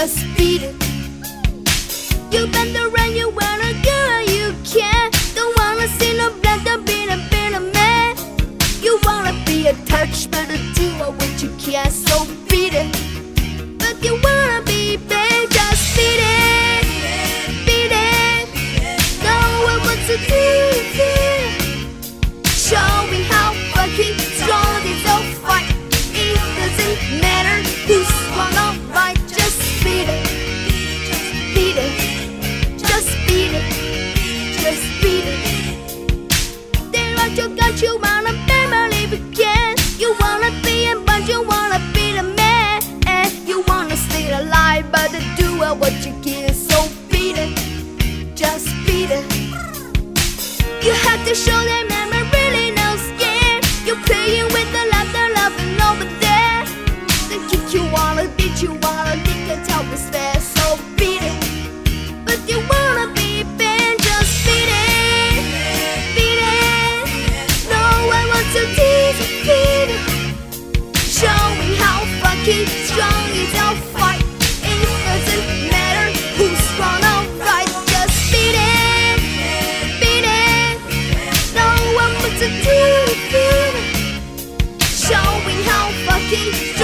just beat it. You've been the You have to show them I'm really no skin. You're playing with the love they're loving over there. They kick you all, beat you all, they can't tell respect. King.